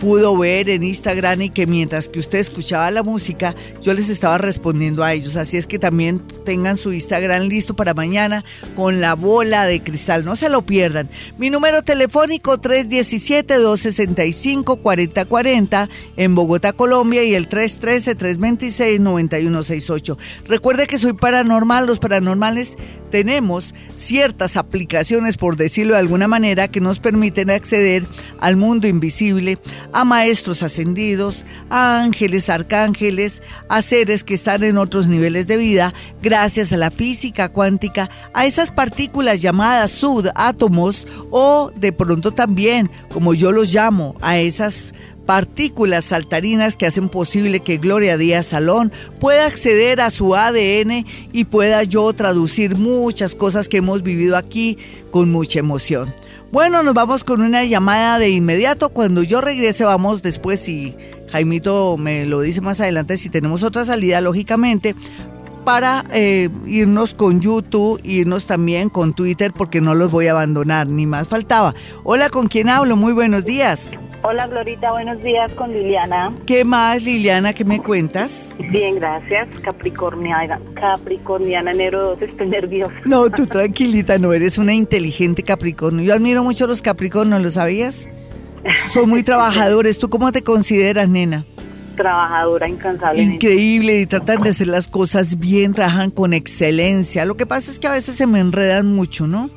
pudo ver en Instagram y que mientras que usted escuchaba la música, yo les estaba respondiendo a ellos. Así es que también tengan su Instagram listo para mañana con la bola de cristal. No se lo pierdan. Mi número telefónico 317-265-4040 en Bogotá, Colombia y el 313-326-9168. Recuerde que soy paranormal. Los paranormales tenemos ciertas aplicaciones, por decirlo de alguna manera, que nos permiten acceder al mundo invisible, a maestros ascendidos, a ángeles, arcángeles, a seres que están en otros niveles de vida, gracias a la física cuántica, a esas partículas llamadas subátomos o de pronto también, como yo los llamo, a esas partículas saltarinas que hacen posible que Gloria Díaz Salón pueda acceder a su ADN y pueda yo traducir muchas cosas que hemos vivido aquí con mucha emoción. Bueno, nos vamos con una llamada de inmediato. Cuando yo regrese, vamos después, y Jaimito me lo dice más adelante, si tenemos otra salida, lógicamente, para eh, irnos con YouTube, irnos también con Twitter, porque no los voy a abandonar, ni más faltaba. Hola, ¿con quién hablo? Muy buenos días. Hola Glorita, buenos días con Liliana. ¿Qué más Liliana, qué me cuentas? Bien, gracias. Capricorniana, Capricorniana enero 2, estoy nerviosa. No, tú tranquilita, no eres una inteligente Capricornio. Yo admiro mucho a los Capricornios, ¿lo sabías? Son muy trabajadores. ¿Tú cómo te consideras, nena? Trabajadora, incansable. Increíble, y tratan de hacer las cosas bien, trabajan con excelencia. Lo que pasa es que a veces se me enredan mucho, ¿no?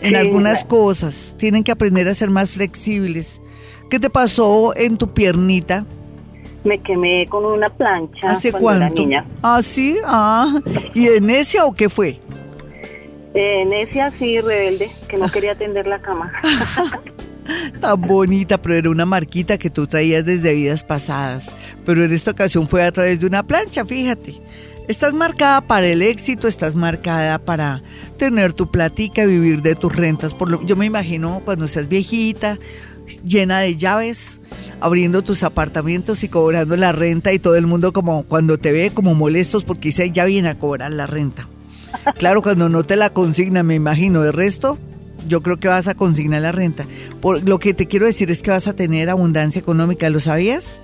En algunas cosas. Tienen que aprender a ser más flexibles. ¿Qué te pasó en tu piernita? Me quemé con una plancha. ¿Hace cuánto? niña. Ah, sí, ah. ¿Y de necia o qué fue? Eh, necia, sí, rebelde, que no quería tender la cama. Tan bonita, pero era una marquita que tú traías desde vidas pasadas. Pero en esta ocasión fue a través de una plancha, fíjate. Estás marcada para el éxito, estás marcada para tener tu platica, vivir de tus rentas. Por lo, yo me imagino cuando seas viejita, llena de llaves, abriendo tus apartamentos y cobrando la renta y todo el mundo como cuando te ve como molestos porque dice ya viene a cobrar la renta. Claro, cuando no te la consigna, me imagino, de resto, yo creo que vas a consignar la renta. Por, lo que te quiero decir es que vas a tener abundancia económica, ¿lo sabías?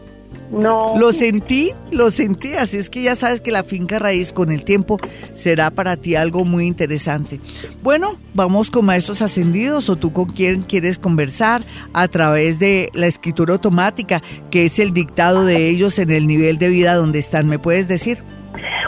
No. Lo sentí, lo sentí, así es que ya sabes que la finca raíz con el tiempo será para ti algo muy interesante. Bueno, vamos con maestros ascendidos o tú con quién quieres conversar a través de la escritura automática, que es el dictado de ellos en el nivel de vida donde están, ¿me puedes decir?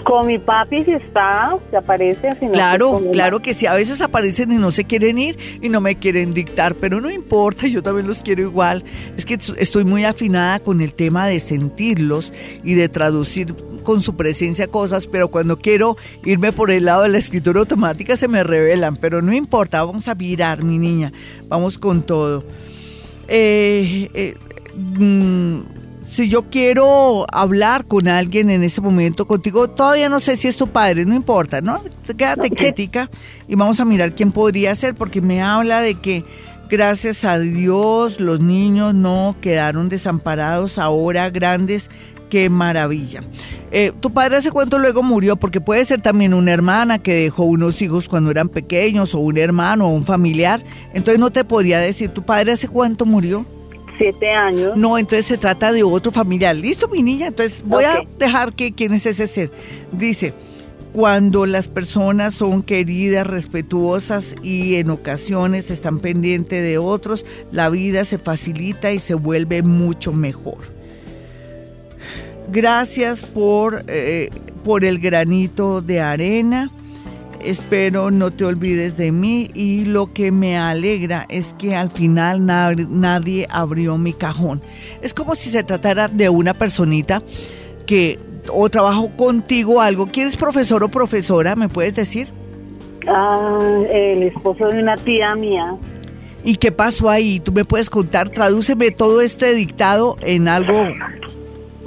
Con mi papi si está, se aparece. Si no, claro, pues, mi claro que sí. A veces aparecen y no se quieren ir y no me quieren dictar, pero no importa, yo también los quiero igual. Es que estoy muy afinada con el tema de sentirlos y de traducir con su presencia cosas, pero cuando quiero irme por el lado de la escritura automática se me revelan, pero no importa, vamos a virar, mi niña, vamos con todo. Eh, eh, mm, si yo quiero hablar con alguien en este momento contigo, todavía no sé si es tu padre, no importa, ¿no? Quédate crítica y vamos a mirar quién podría ser, porque me habla de que gracias a Dios los niños no quedaron desamparados ahora grandes Qué maravilla. Eh, ¿Tu padre hace cuánto luego murió? Porque puede ser también una hermana que dejó unos hijos cuando eran pequeños, o un hermano, o un familiar. Entonces no te podría decir, ¿tu padre hace cuánto murió? Siete años. No, entonces se trata de otro familiar. ¿Listo, mi niña? Entonces voy a dejar que quién es ese ser. Dice, cuando las personas son queridas, respetuosas y en ocasiones están pendientes de otros, la vida se facilita y se vuelve mucho mejor. Gracias por, eh, por el granito de arena. Espero no te olvides de mí y lo que me alegra es que al final na- nadie abrió mi cajón. Es como si se tratara de una personita que o trabajo contigo algo. ¿Quieres profesor o profesora? ¿Me puedes decir? Ah, el esposo de una tía mía. ¿Y qué pasó ahí? ¿Tú me puedes contar? Tradúceme todo este dictado en algo.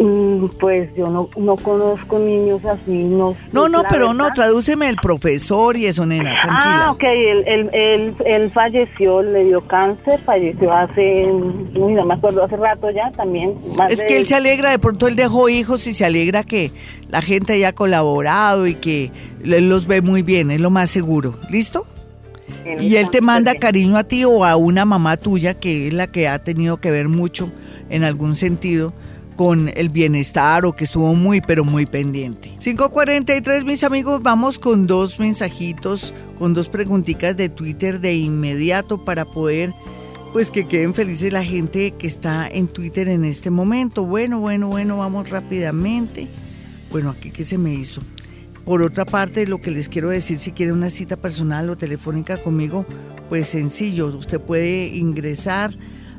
Mm, Pues yo no, no conozco niños así. No, No, no, pero no, tradúceme el profesor y eso, nena, tranquila. Ah, ok, él, él, él, él falleció, le dio cáncer, falleció hace, uy, no me acuerdo, hace rato ya también. más Es de- que él se alegra, de pronto él dejó hijos y se alegra que la gente haya colaborado y que él los ve muy bien, es lo más seguro. ¿Listo? Y él te manda cariño a ti o a una mamá tuya que es la que ha tenido que ver mucho en algún sentido con el bienestar o que estuvo muy pero muy pendiente. 543 mis amigos, vamos con dos mensajitos, con dos preguntitas de Twitter de inmediato para poder pues que queden felices la gente que está en Twitter en este momento. Bueno, bueno, bueno, vamos rápidamente. Bueno, aquí que se me hizo. Por otra parte, lo que les quiero decir, si quieren una cita personal o telefónica conmigo, pues sencillo, usted puede ingresar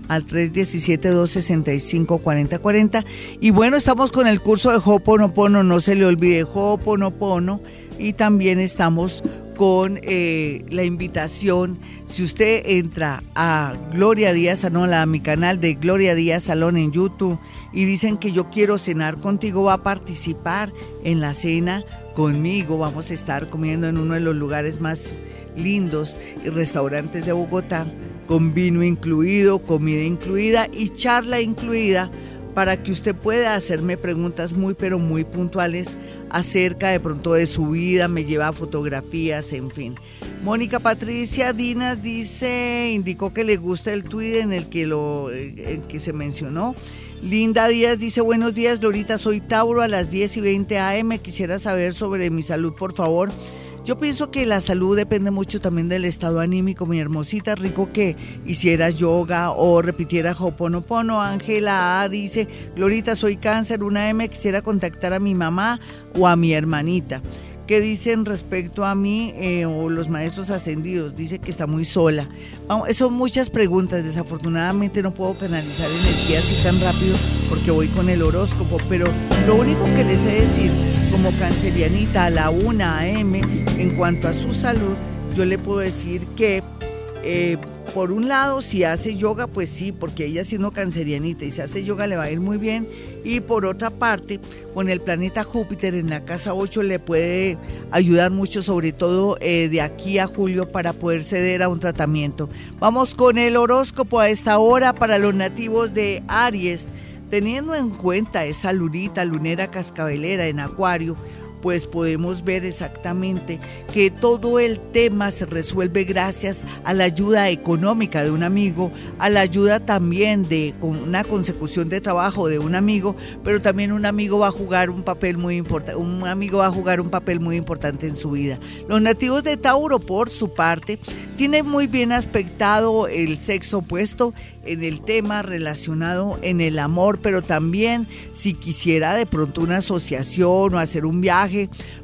al 317-265-4040. Y bueno, estamos con el curso de Hoponopono, no se le olvide Hoponopono. Y también estamos con eh, la invitación, si usted entra a Gloria Díaz Salón, a mi canal de Gloria Díaz Salón en YouTube, y dicen que yo quiero cenar contigo, va a participar en la cena conmigo, vamos a estar comiendo en uno de los lugares más lindos y restaurantes de Bogotá, con vino incluido, comida incluida y charla incluida para que usted pueda hacerme preguntas muy pero muy puntuales acerca de pronto de su vida, me lleva fotografías, en fin. Mónica Patricia Dinas dice, indicó que le gusta el tweet en el que lo que se mencionó. Linda Díaz dice, buenos días, Lorita, soy Tauro a las 10 y 20 AM, quisiera saber sobre mi salud, por favor. Yo pienso que la salud depende mucho también del estado anímico, mi hermosita. Rico que hicieras yoga o repitieras Hoponopono. Ángela A dice, Glorita, soy cáncer, una M, quisiera contactar a mi mamá o a mi hermanita. ¿Qué dicen respecto a mí eh, o los maestros ascendidos? Dice que está muy sola. Vamos, son muchas preguntas. Desafortunadamente no puedo canalizar energía así tan rápido porque voy con el horóscopo. Pero lo único que les he de decir, como cancerianita a la 1 AM, en cuanto a su salud, yo le puedo decir que eh, por un lado, si hace yoga, pues sí, porque ella siendo cancerianita y si hace yoga le va a ir muy bien. Y por otra parte, con el planeta Júpiter en la casa 8 le puede ayudar mucho, sobre todo eh, de aquí a julio, para poder ceder a un tratamiento. Vamos con el horóscopo a esta hora para los nativos de Aries. Teniendo en cuenta esa lunita, lunera cascabelera en Acuario, pues podemos ver exactamente que todo el tema se resuelve gracias a la ayuda económica de un amigo, a la ayuda también de una consecución de trabajo de un amigo, pero también un amigo va a jugar un papel muy importante, un amigo va a jugar un papel muy importante en su vida. Los nativos de Tauro, por su parte, tienen muy bien aspectado el sexo opuesto en el tema relacionado en el amor, pero también si quisiera de pronto una asociación o hacer un viaje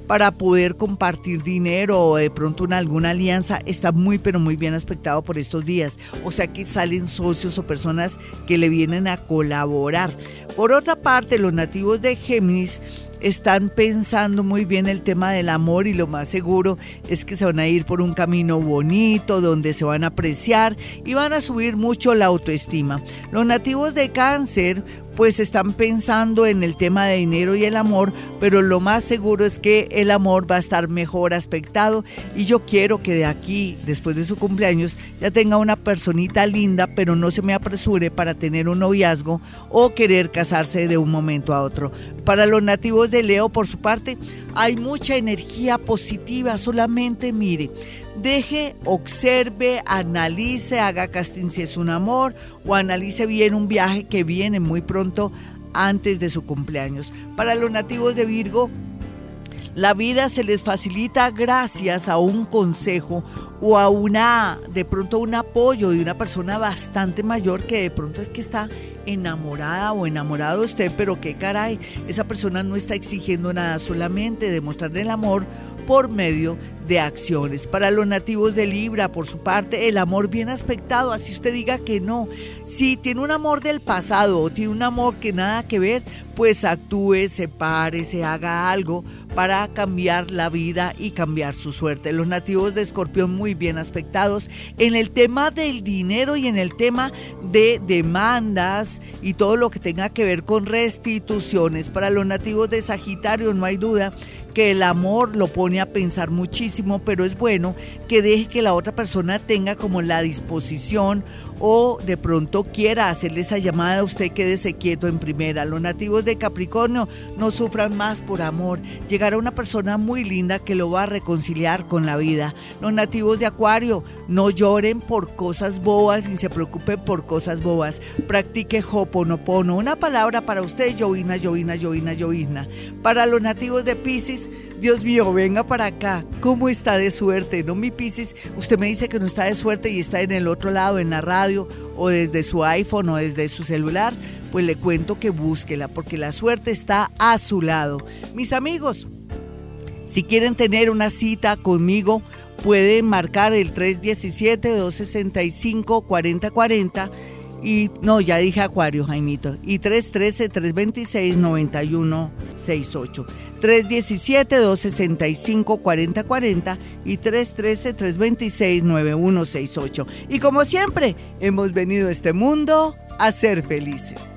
para poder compartir dinero o de pronto una, alguna alianza, está muy pero muy bien aspectado por estos días. O sea que salen socios o personas que le vienen a colaborar. Por otra parte, los nativos de Géminis están pensando muy bien el tema del amor y lo más seguro es que se van a ir por un camino bonito donde se van a apreciar y van a subir mucho la autoestima. Los nativos de cáncer pues están pensando en el tema de dinero y el amor, pero lo más seguro es que el amor va a estar mejor aspectado y yo quiero que de aquí, después de su cumpleaños, ya tenga una personita linda, pero no se me apresure para tener un noviazgo o querer casarse de un momento a otro. Para los nativos de Leo, por su parte, hay mucha energía positiva, solamente mire, deje, observe, analice, haga casting si es un amor o analice bien un viaje que viene muy pronto antes de su cumpleaños. Para los nativos de Virgo, la vida se les facilita gracias a un consejo o a una, de pronto un apoyo de una persona bastante mayor que de pronto es que está enamorada o enamorado de usted, pero qué caray, esa persona no está exigiendo nada, solamente demostrarle el amor por medio de acciones. Para los nativos de Libra, por su parte, el amor bien aspectado, así usted diga que no. Si tiene un amor del pasado o tiene un amor que nada que ver, pues actúe, se pare, se haga algo para cambiar la vida y cambiar su suerte. Los nativos de Escorpión muy bien aspectados en el tema del dinero y en el tema de demandas y todo lo que tenga que ver con restituciones. Para los nativos de Sagitario no hay duda que el amor lo pone a pensar muchísimo, pero es bueno que deje que la otra persona tenga como la disposición o de pronto quiera hacerle esa llamada, usted quédese quieto en primera. Los nativos de Capricornio no sufran más por amor. Llegará una persona muy linda que lo va a reconciliar con la vida. Los nativos de Acuario no lloren por cosas bobas ni se preocupen por cosas bobas. Practique Hoponopono. Una palabra para usted, Llovina, Llovina, Llovina, Llovina. Para los nativos de Pisces, Dios mío, venga para acá. ¿Cómo está de suerte? No, mi Pisces, usted me dice que no está de suerte y está en el otro lado, en la radio, o desde su iPhone o desde su celular. Pues le cuento que búsquela, porque la suerte está a su lado. Mis amigos, si quieren tener una cita conmigo, pueden marcar el 317-265-4040 y no, ya dije Acuario, Jaimito. Y 313-326-9168. 317-265-4040 y 313-326-9168. Y como siempre, hemos venido a este mundo a ser felices.